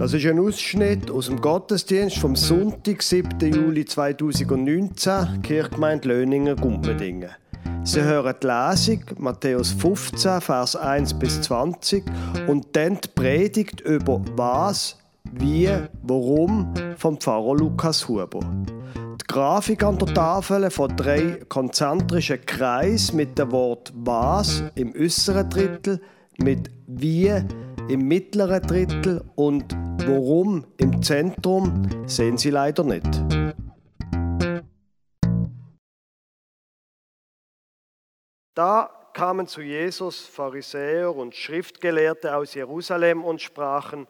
Das ist ein Ausschnitt aus dem Gottesdienst vom Sonntag, 7. Juli 2019, Kirchgemeinde Löningen, Gumpendingen. Sie hören die Lesung, Matthäus 15, Vers 1 bis 20, und dann die Predigt über was, wie, warum vom Pfarrer Lukas Huber. Die Grafik an der Tafel von drei konzentrischen Kreisen mit dem Wort was im äußeren Drittel, mit wie im mittleren Drittel und warum im Zentrum sehen Sie leider nicht. Da kamen zu Jesus Pharisäer und Schriftgelehrte aus Jerusalem und sprachen,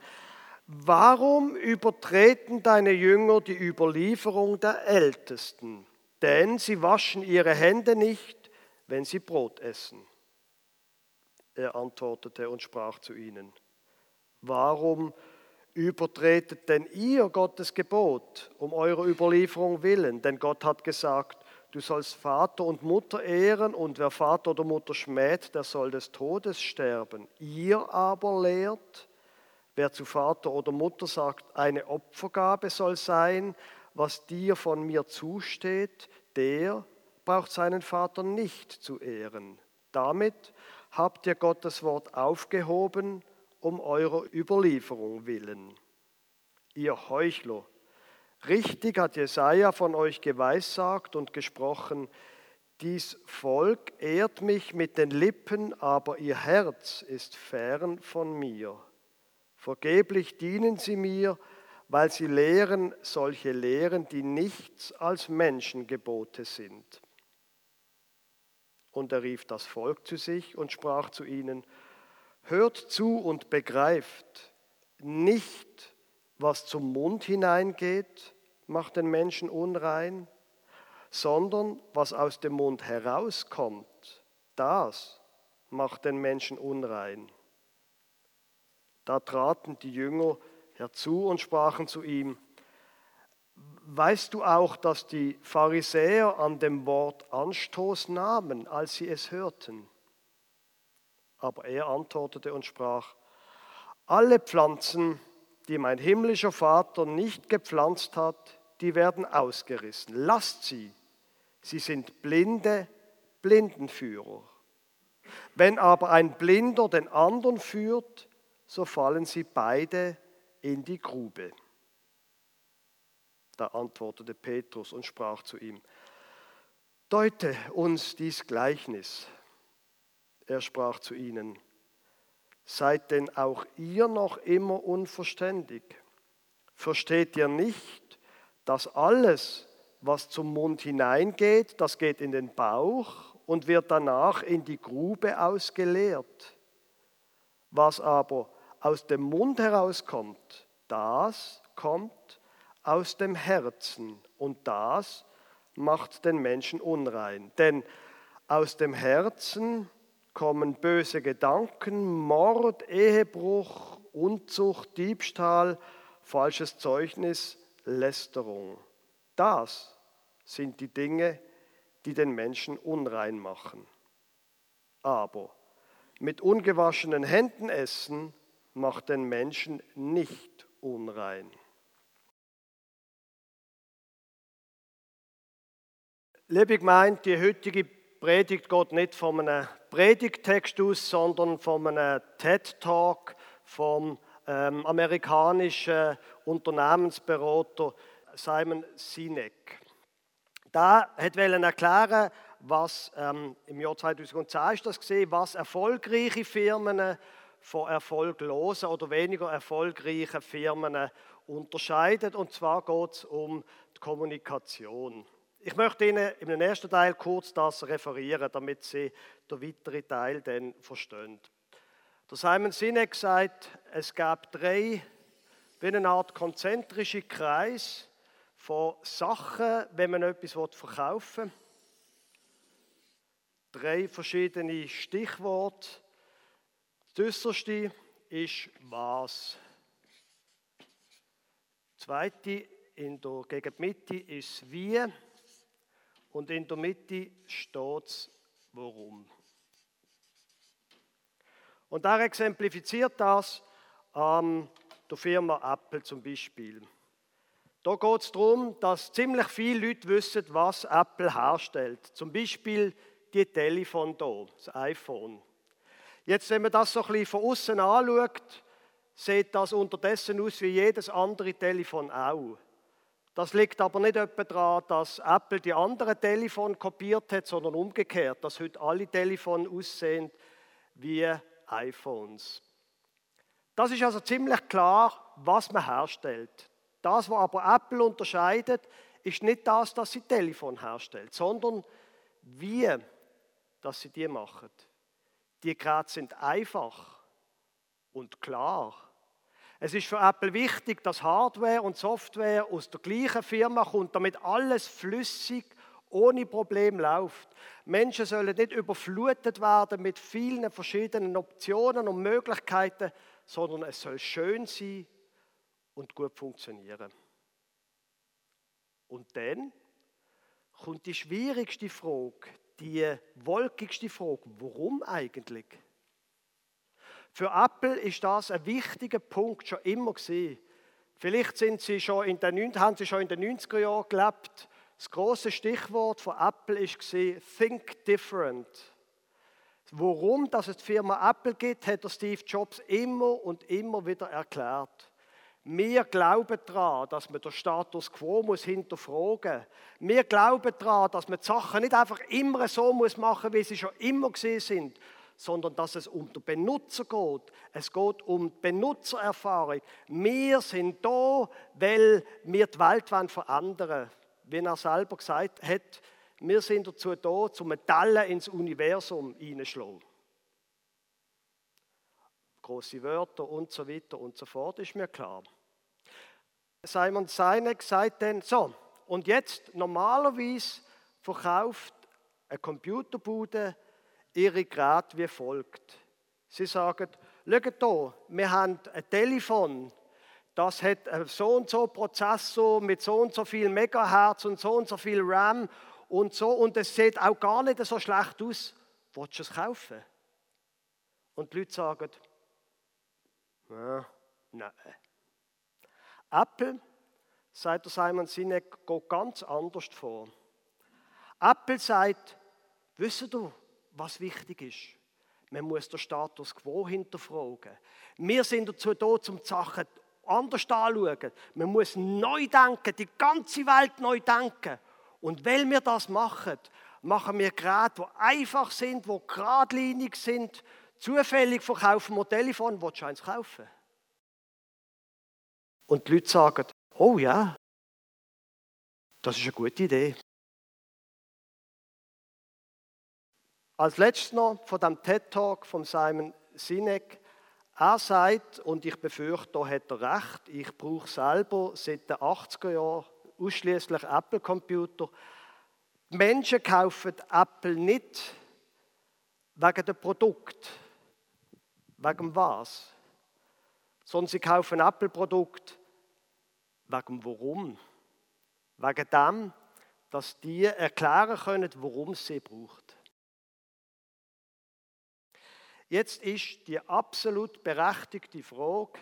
Warum übertreten deine Jünger die Überlieferung der Ältesten? Denn sie waschen ihre Hände nicht, wenn sie Brot essen. Er antwortete und sprach zu ihnen, Warum übertretet denn ihr Gottes Gebot um eurer Überlieferung willen? Denn Gott hat gesagt, du sollst Vater und Mutter ehren und wer Vater oder Mutter schmäht, der soll des Todes sterben. Ihr aber lehrt, wer zu Vater oder Mutter sagt, eine Opfergabe soll sein, was dir von mir zusteht, der braucht seinen Vater nicht zu ehren. Damit habt ihr Gottes Wort aufgehoben um eurer Überlieferung willen. Ihr Heuchler, richtig hat Jesaja von euch geweissagt und gesprochen, dies Volk ehrt mich mit den Lippen, aber ihr Herz ist fern von mir. Vergeblich dienen sie mir, weil sie lehren solche Lehren, die nichts als Menschengebote sind. Und er rief das Volk zu sich und sprach zu ihnen, Hört zu und begreift, nicht was zum Mund hineingeht, macht den Menschen unrein, sondern was aus dem Mund herauskommt, das macht den Menschen unrein. Da traten die Jünger herzu und sprachen zu ihm, Weißt du auch, dass die Pharisäer an dem Wort Anstoß nahmen, als sie es hörten? Aber er antwortete und sprach, alle Pflanzen, die mein himmlischer Vater nicht gepflanzt hat, die werden ausgerissen. Lasst sie. Sie sind blinde Blindenführer. Wenn aber ein Blinder den anderen führt, so fallen sie beide in die Grube. Da antwortete Petrus und sprach zu ihm, Deute uns dies Gleichnis. Er sprach zu ihnen, seid denn auch ihr noch immer unverständig? Versteht ihr nicht, dass alles, was zum Mund hineingeht, das geht in den Bauch und wird danach in die Grube ausgeleert? Was aber aus dem Mund herauskommt, das kommt aus dem Herzen und das macht den Menschen unrein. Denn aus dem Herzen kommen böse Gedanken, Mord, Ehebruch, Unzucht, Diebstahl, falsches Zeugnis, Lästerung. Das sind die Dinge, die den Menschen unrein machen. Aber mit ungewaschenen Händen essen macht den Menschen nicht unrein. Liebe Gemeinde, die heutige Predigt geht nicht von einem Predigtext aus, sondern von einem TED-Talk vom ähm, amerikanischen Unternehmensberater Simon Sinek. Da hat erklären, was ähm, im Jahr 2010 ist das gesehen, was erfolgreiche Firmen von erfolglosen oder weniger erfolgreichen Firmen unterscheidet. Und zwar geht es um die Kommunikation. Ich möchte Ihnen im ersten Teil kurz das referieren, damit Sie den weiteren Teil dann verstehen. Der Simon Sinek sagt, es gab drei, wie eine Art konzentrische Kreis von Sachen, wenn man etwas verkaufen will. Drei verschiedene Stichworte. Das äußerste ist was. Das zweite in der, gegen die Mitte ist wie und in der Mitte steht es, warum. Und er exemplifiziert das ähm, der Firma Apple zum Beispiel. Da geht es darum, dass ziemlich viele Leute wissen, was Apple herstellt. Zum Beispiel die Telefon hier, das iPhone. Jetzt, wenn man das so ein bisschen von außen anschaut, sieht das unterdessen aus wie jedes andere Telefon auch. Das liegt aber nicht etwa daran, dass Apple die anderen Telefone kopiert hat, sondern umgekehrt, dass heute alle Telefone aussehen wie iPhones. Das ist also ziemlich klar, was man herstellt. Das, was aber Apple unterscheidet, ist nicht das, dass sie Telefon herstellt, sondern wie, dass sie die machen. Die Geräte sind einfach und klar. Es ist für Apple wichtig, dass Hardware und Software aus der gleichen Firma kommt, damit alles flüssig ohne Problem läuft. Menschen sollen nicht überflutet werden mit vielen verschiedenen Optionen und Möglichkeiten, sondern es soll schön sein und gut funktionieren. Und dann kommt die schwierigste Frage, die wolkigste Frage, warum eigentlich? Für Apple ist das ein wichtiger Punkt schon immer gewesen. Vielleicht sind sie schon in den, haben sie schon in den 90er Jahren gelebt. Das große Stichwort von Apple gewesen, Think Different. Warum dass es die Firma Apple gibt, hat Steve Jobs immer und immer wieder erklärt. Wir glauben daran, dass man den Status quo muss hinterfragen muss. Wir glauben daran, dass man die Sachen nicht einfach immer so muss machen wie sie schon immer gesehen sind, sondern dass es um den Benutzer geht. Es geht um die Benutzererfahrung. Wir sind da, weil wir die Welt verändern wollen. Wie er selber gesagt hat, wir sind dazu da, zum Metallen ins Universum hineinzuschlagen. Große Wörter und so weiter und so fort, ist mir klar. Simon Sinek sagt dann, so, und jetzt normalerweise verkauft eine Computerbude ihre Geräte wie folgt. Sie sagen, schaut hier, wir haben ein Telefon, das hat so und so Prozessor mit so und so viel Megahertz und so und so viel RAM und so und es sieht auch gar nicht so schlecht aus. Willst du es kaufen? Und die Leute sagen, ja, nein. Apple, sagt der Simon Sinek, geht ganz anders vor. Apple sagt, wisst du, was wichtig ist? Man muss den Status quo hinterfragen. Wir sind dazu da, um die Sachen anders anzuschauen. Man muss neu denken, die ganze Welt neu denken. Und weil wir das machen, machen wir Geräte, die einfach sind, die geradlinig sind. Zufällig verkaufen wir Telefon, willst du eins kaufen? Und die Leute sagen, oh ja, das ist eine gute Idee. Als letztes noch von dem TED-Talk von Simon Sinek. Er sagt, und ich befürchte, da hat er recht, ich brauche selber seit den 80er Jahren ausschließlich Apple-Computer. Die Menschen kaufen Apple nicht wegen dem Produkt, wegen was, sondern sie kaufen Apple-Produkt wegen warum. Wegen dem, dass die erklären können, warum sie braucht. Jetzt ist die absolut berechtigte Frage,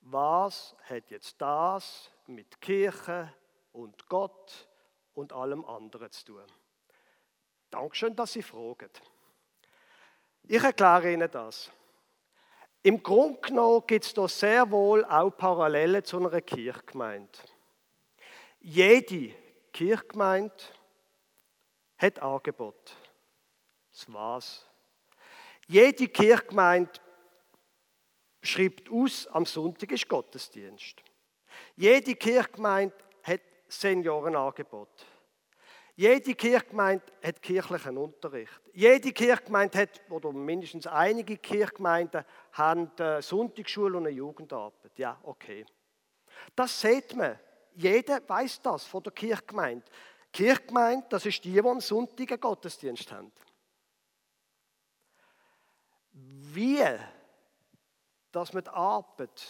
was hat jetzt das mit Kirche und Gott und allem anderen zu tun. Dankeschön, dass Sie fragen. Ich erkläre Ihnen das. Im Grunde genommen gibt es da sehr wohl auch Parallelen zu einer Kirchgemeinde. Jede Kirchgemeinde hat Angebot. Das war's. Jede Kirchgemeinde schreibt aus, am Sonntag ist Gottesdienst. Jede Kirchgemeinde hat Seniorenangebot. Jede Kirchgemeinde hat kirchlichen Unterricht. Jede Kirchgemeinde hat, oder mindestens einige Kirchgemeinden haben eine Sonntagsschule und eine Jugendarbeit. Ja, okay. Das sieht man. Jeder weiß das von der Kirchgemeinde. Kirchgemeinde, das ist die, die am Sonntag einen Gottesdienst haben. Wie, dass man die Arbeit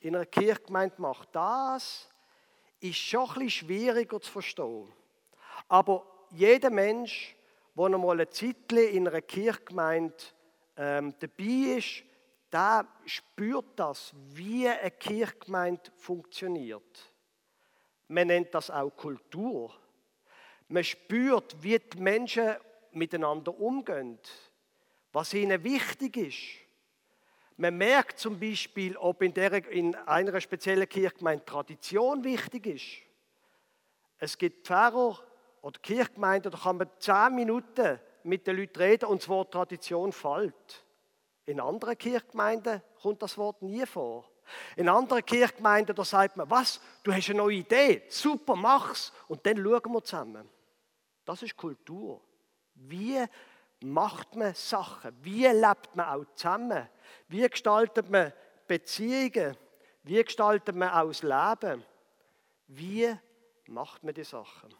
in einer Kirchgemeinde macht, das ist schon ein bisschen schwieriger zu verstehen. Aber jeder Mensch, der einmal eine Zeit in einer Kirchgemeinde ähm, dabei ist, der spürt das, wie eine Kirchgemeinde funktioniert. Man nennt das auch Kultur. Man spürt, wie die Menschen miteinander umgehen, was ihnen wichtig ist. Man merkt zum Beispiel, ob in, der, in einer speziellen Kirchgemeinde Tradition wichtig ist. Es gibt Pfarrer oder Kirchgemeinden, da kann man zehn Minuten mit den Leuten reden und das Wort Tradition fällt. In anderen Kirchgemeinden kommt das Wort nie vor. In anderen Kirchgemeinden, da sagt man, was, du hast eine neue Idee, super, mach's und dann schauen wir zusammen. Das ist Kultur. Wie macht man Sachen? Wie lebt man auch zusammen? Wie gestaltet man Beziehungen? Wie gestaltet man auch das Leben? Wie macht man die Sachen?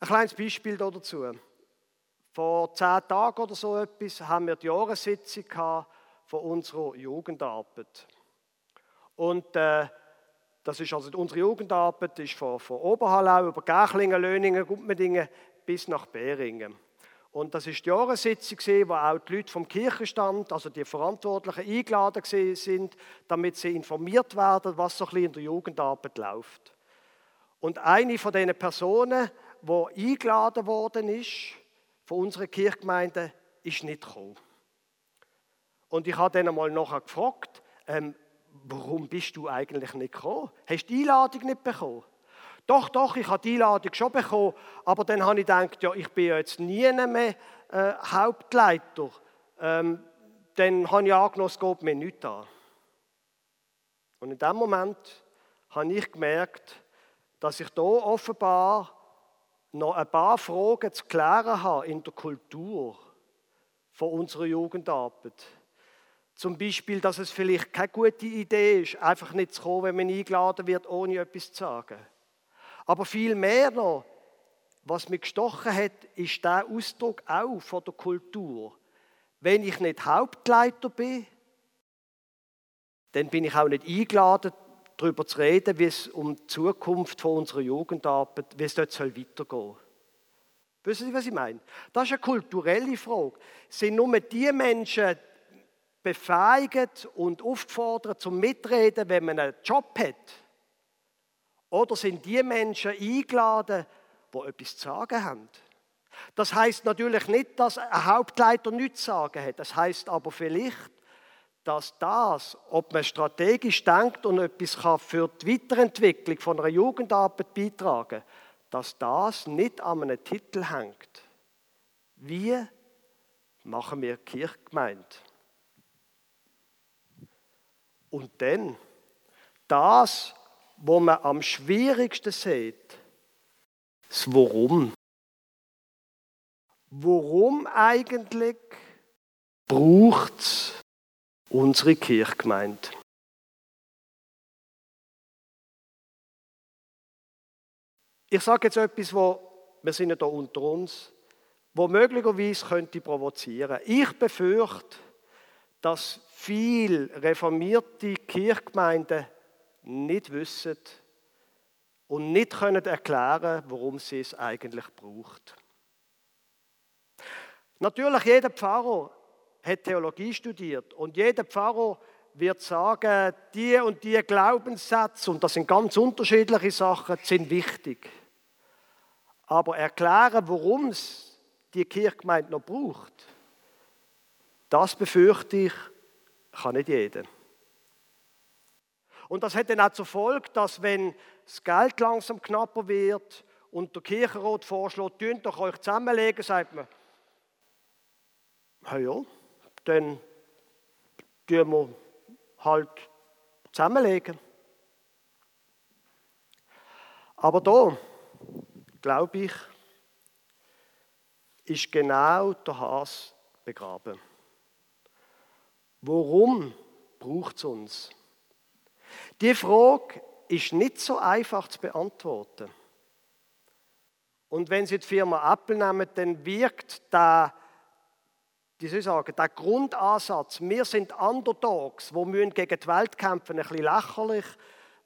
Ein kleines Beispiel dazu. Vor zehn Tagen oder so etwas haben wir die Jahressitzung von unserer Jugendarbeit. Und äh, das ist also unsere Jugendarbeit ist von, von Oberhallau über Gärchlingen, Löningen, Gumpmedingen bis nach Beringen. Und das ist die Jahressitzung, wo auch die Leute vom Kirchenstand, also die Verantwortlichen, eingeladen sind, damit sie informiert werden, was so ein bisschen in der Jugendarbeit läuft. Und eine von diesen Personen, die eingeladen worden ist, von unserer Kirchgemeinde, ist nicht gekommen. Und ich habe dann einmal nachher gefragt, ähm, warum bist du eigentlich nicht gekommen? Hast du die Einladung nicht bekommen? Doch, doch, ich habe die Einladung schon bekommen, aber dann habe ich gedacht, ja, ich bin ja jetzt nie mehr äh, Hauptleiter. Ähm, dann habe ich angenommen, es geht mir nicht an. Und in dem Moment habe ich gemerkt, dass ich da offenbar noch ein paar Fragen zu klären habe in der Kultur von unserer Jugendarbeit. Zum Beispiel, dass es vielleicht keine gute Idee ist, einfach nicht zu kommen, wenn man eingeladen wird, ohne etwas zu sagen. Aber viel mehr noch, was mich gestochen hat, ist der Ausdruck auch von der Kultur. Wenn ich nicht Hauptleiter bin, dann bin ich auch nicht eingeladen, darüber zu reden, wie es um die Zukunft von unserer Jugendarbeit, wie es dort weitergehen soll. Wissen Sie, was ich meine? Das ist eine kulturelle Frage. Sind nur die Menschen befähigt und aufgefordert zum Mitreden, wenn man einen Job hat? Oder sind die Menschen eingeladen, die etwas zu sagen haben? Das heißt natürlich nicht, dass ein Hauptleiter nichts zu sagen hat. Das heißt aber vielleicht, dass das, ob man strategisch denkt und etwas kann für die Weiterentwicklung von einer Jugendarbeit beitragen dass das nicht an einem Titel hängt. Wie machen wir Kirchgemeinde? Und dann, das, wo man am schwierigsten sieht, das Warum. Warum eigentlich braucht es unsere Kirchgemeinde? Ich sage jetzt etwas, wo wir sind ja da unter uns, wo möglicherweise könnte provozieren. Ich befürchte, dass viele reformierte Kirchgemeinden nicht wissen und nicht können erklären, warum sie es eigentlich braucht. Natürlich, jeder Pfarrer hat Theologie studiert und jeder Pfarrer wird sagen, die und die Glaubenssätze, und das sind ganz unterschiedliche Sachen, sind wichtig. Aber erklären, warum es die Kirchgemeinde noch braucht, das befürchte ich, kann nicht jeder. Und das hat dann auch zur Folge, dass wenn das Geld langsam knapper wird und der Kirchenrat vorschlägt, tönt doch euch zusammenlegen, sagt man, na ja, dann tun wir halt zusammenlegen. Aber da, glaube ich, ist genau der Has begraben. Warum braucht es uns? Die Frage ist nicht so einfach zu beantworten. Und wenn Sie die Firma Apple nehmen, dann wirkt der, wie soll ich sagen, der Grundansatz, wir sind Underdogs, wo müssen gegen die Welt kämpfen, ein bisschen lächerlich.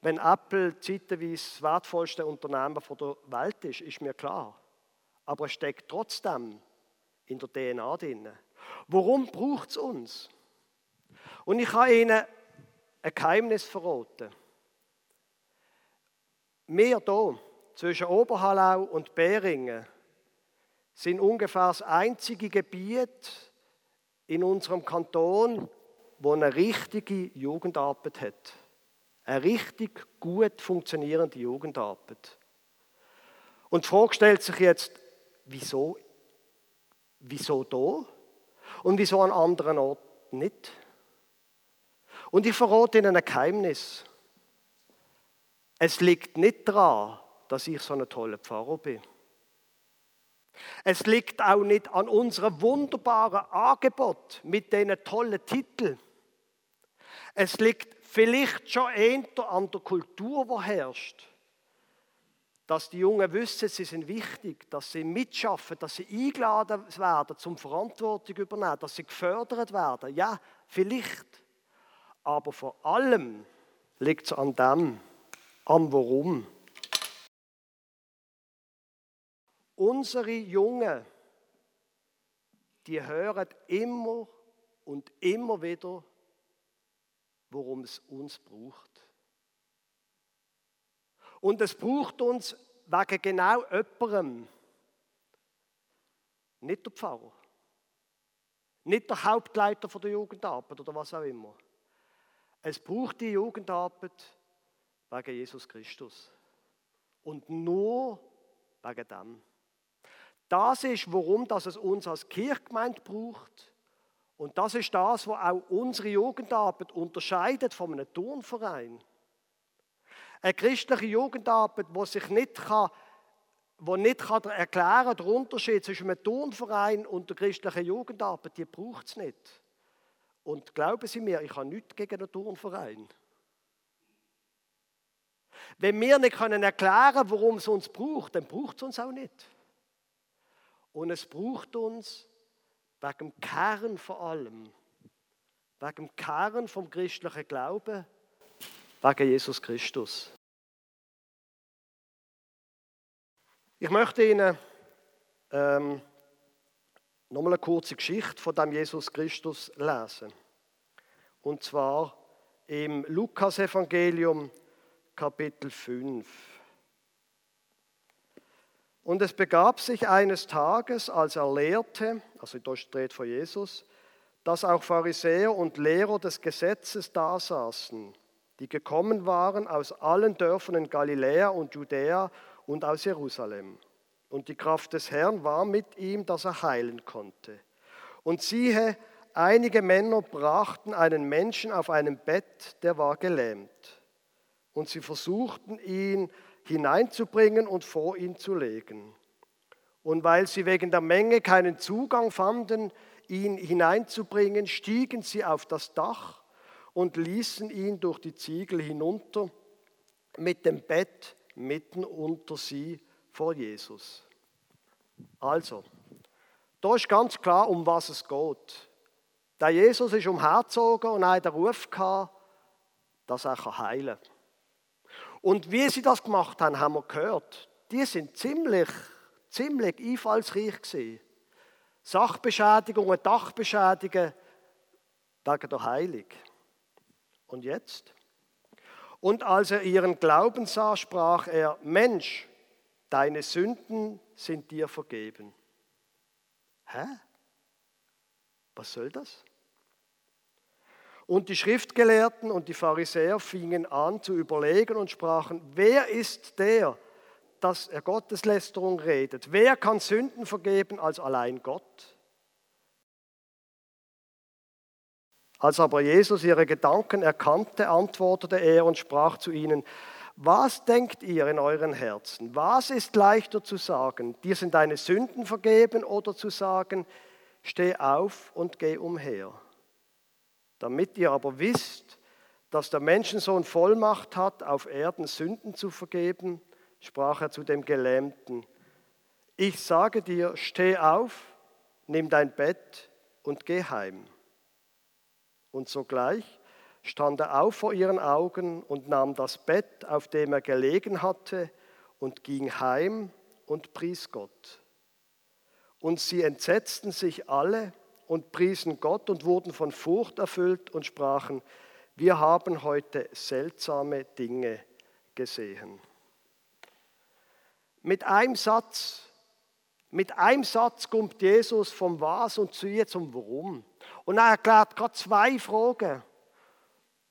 Wenn Apple zeitweise das wertvollste Unternehmen der Welt ist, ist mir klar. Aber es steckt trotzdem in der DNA drin. Warum braucht es uns? Und ich habe Ihnen ein Geheimnis verraten. Wir hier zwischen Oberhallau und Beringen sind ungefähr das einzige Gebiet in unserem Kanton, wo eine richtige Jugendarbeit hat. Eine richtig gut funktionierende Jugendarbeit. Und die Frage stellt sich jetzt, wieso, wieso da und wieso an anderen Orten nicht? Und ich verrate Ihnen ein Geheimnis. Es liegt nicht daran, dass ich so ein toller Pfarrer bin. Es liegt auch nicht an unserem wunderbaren Angebot mit diesen tollen Titeln. Es liegt vielleicht schon eher an der Kultur, die herrscht. Dass die Jungen wissen, sie sind wichtig, dass sie mitschaffen, dass sie eingeladen werden, zum Verantwortung übernehmen, dass sie gefördert werden. Ja, vielleicht. Aber vor allem liegt es an dem, am Warum. Unsere Jungen, die hören immer und immer wieder, worum es uns braucht. Und es braucht uns wegen genau jemandem. Nicht der Pfarrer. Nicht der Hauptleiter der Jugendarbeit oder was auch immer. Es braucht die Jugendarbeit wegen Jesus Christus. Und nur wegen dem. Das ist, warum das es uns als Kirchgemeinde braucht. Und das ist das, was auch unsere Jugendarbeit unterscheidet von einem Turnverein. Eine christliche Jugendarbeit, die sich nicht kann, wo nicht kann erklären der Unterschied zwischen einem Turnverein und der christlichen Jugendarbeit, die braucht es nicht. Und glauben Sie mir, ich habe nichts gegen einen Turnverein. Wenn wir nicht können erklären warum es uns braucht, dann braucht es uns auch nicht. Und es braucht uns wegen dem Kern vor allem, wegen dem Kern vom christlichen Glauben, wegen Jesus Christus. Ich möchte Ihnen ähm, nochmal eine kurze Geschichte von dem Jesus Christus lesen. Und zwar im Lukas-Evangelium Kapitel 5. Und es begab sich eines Tages, als er lehrte, also da steht vor Jesus, dass auch Pharisäer und Lehrer des Gesetzes da saßen, die gekommen waren aus allen Dörfern in Galiläa und Judäa und aus Jerusalem. Und die Kraft des Herrn war mit ihm, dass er heilen konnte. Und siehe, einige Männer brachten einen Menschen auf einem Bett, der war gelähmt und sie versuchten ihn hineinzubringen und vor ihn zu legen. Und weil sie wegen der Menge keinen Zugang fanden, ihn hineinzubringen, stiegen sie auf das Dach und ließen ihn durch die Ziegel hinunter mit dem Bett mitten unter sie vor Jesus. Also, da ist ganz klar, um was es geht. Der Jesus ist umhergezogen und hat den Ruf gehabt, dass er heilen kann. Und wie sie das gemacht haben, haben wir gehört. Die sind ziemlich, ziemlich einfallsreich gewesen. Sachbeschädigungen, Dachbeschädigungen wegen der Heilung. Und jetzt? Und als er ihren Glauben sah, sprach er, Mensch, deine Sünden sind dir vergeben. Hä? Was soll das? Und die Schriftgelehrten und die Pharisäer fingen an zu überlegen und sprachen, wer ist der, dass er Gotteslästerung redet? Wer kann Sünden vergeben als allein Gott? Als aber Jesus ihre Gedanken erkannte, antwortete er und sprach zu ihnen, was denkt ihr in euren Herzen? Was ist leichter zu sagen? Dir sind deine Sünden vergeben oder zu sagen, steh auf und geh umher? Damit ihr aber wisst, dass der Menschensohn Vollmacht hat, auf Erden Sünden zu vergeben, sprach er zu dem Gelähmten, ich sage dir, steh auf, nimm dein Bett und geh heim. Und sogleich stand er auf vor ihren Augen und nahm das Bett, auf dem er gelegen hatte, und ging heim und pries Gott. Und sie entsetzten sich alle und priesen Gott und wurden von Furcht erfüllt und sprachen, wir haben heute seltsame Dinge gesehen. Mit einem Satz, mit einem Satz kommt Jesus vom Was und zu ihr zum Warum. Und er erklärt gerade zwei Fragen.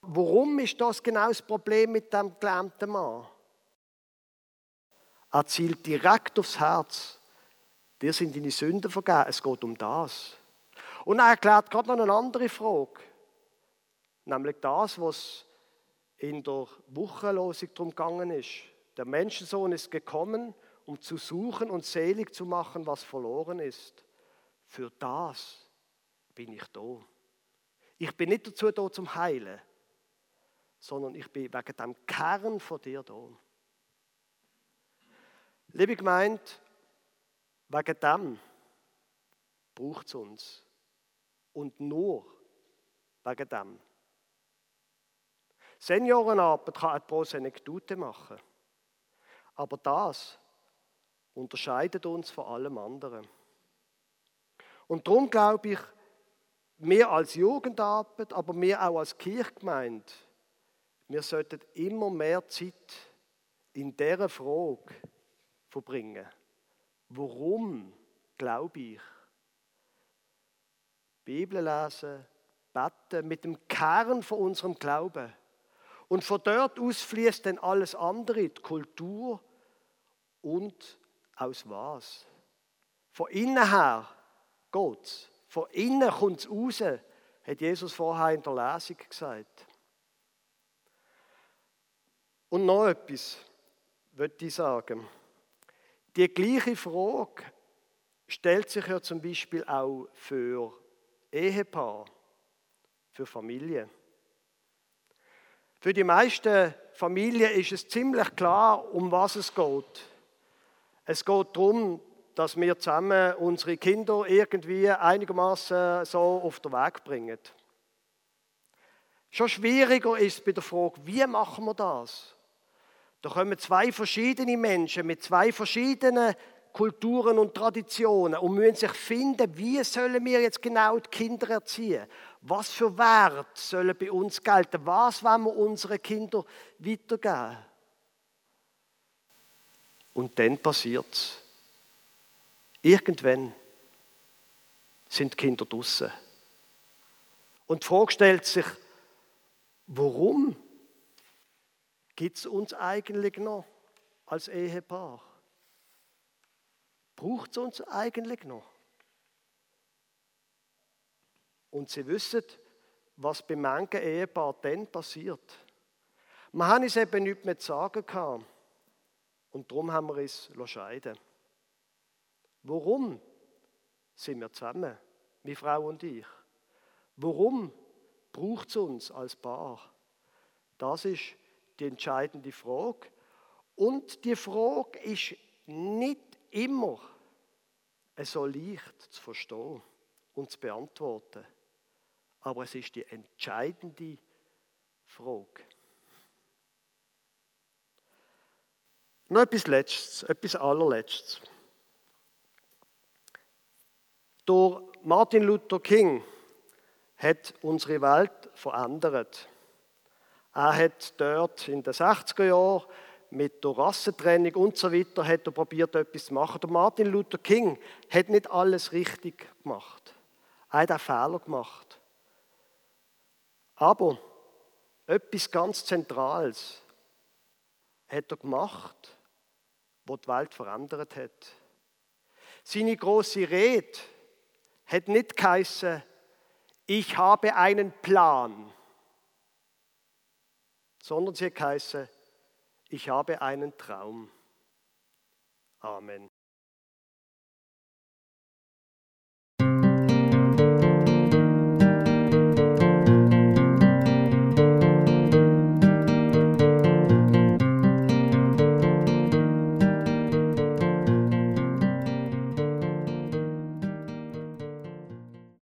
Warum ist das genau das Problem mit dem gelähmten Mann? Er zielt direkt aufs Herz. Dir sind deine Sünden vergeben. Es geht um das. Und er erklärt gerade noch eine andere Frage. Nämlich das, was in der Wochenlosung darum gegangen ist. Der Menschensohn ist gekommen, um zu suchen und selig zu machen, was verloren ist. Für das bin ich da. Ich bin nicht dazu da zum Heilen, sondern ich bin wegen dem Kern von dir da. Liebe Gemeinde, wegen dem braucht es uns. Und nur wegen dem. Seniorenarbeit kann eine große Anekdote machen. Aber das unterscheidet uns von allem anderen. Und darum glaube ich, wir als Jugendarbeit, aber wir auch als Kirchgemeinde, wir sollten immer mehr Zeit in dieser Frage verbringen. Warum glaube ich? Bibel lesen, beten mit dem Kern von unserem Glauben. Und von dort aus fließt dann alles andere, die Kultur und aus was? Von innen her geht's. Von innen kommt es raus, hat Jesus vorher in der Lesung gesagt. Und noch etwas würde ich sagen. Die gleiche Frage stellt sich ja zum Beispiel auch für Ehepaar, für Familie. Für die meisten Familien ist es ziemlich klar, um was es geht. Es geht darum, dass wir zusammen unsere Kinder irgendwie einigermaßen so auf den Weg bringen. Schon schwieriger ist es bei der Frage, wie machen wir das? Da kommen zwei verschiedene Menschen mit zwei verschiedenen Kulturen und Traditionen und müssen sich finden, wie sollen wir jetzt genau die Kinder erziehen? Was für Wert sollen bei uns gelten? Was wollen wir unseren Kindern weitergeben? Und dann passiert es. Irgendwann sind die Kinder draußen. Und die Frage stellt sich, warum gibt es uns eigentlich noch als Ehepaar? Braucht es uns eigentlich noch? Und sie wissen, was bei manchen Ehepaaren dann passiert. Wir haben uns eben nichts mehr zu sagen gehabt. Und darum haben wir uns scheiden Warum sind wir zusammen, meine Frau und ich? Warum braucht es uns als Paar? Das ist die entscheidende Frage. Und die Frage ist nicht immer so leicht zu verstehen und zu beantworten. Aber es ist die entscheidende Frage. Noch etwas Letztes, etwas Allerletztes. Durch Martin Luther King hat unsere Welt verändert. Er hat dort in den 60er Jahren mit der Rassentrennung und so weiter hat er probiert, etwas zu machen. Der Martin Luther King hat nicht alles richtig gemacht. Er hat auch Fehler gemacht. Aber etwas ganz Zentrales hat er gemacht, was die Welt verändert hat. Seine große Rede hat nicht geheißen, ich habe einen Plan, sondern sie geheißen, ich habe einen Traum. Amen.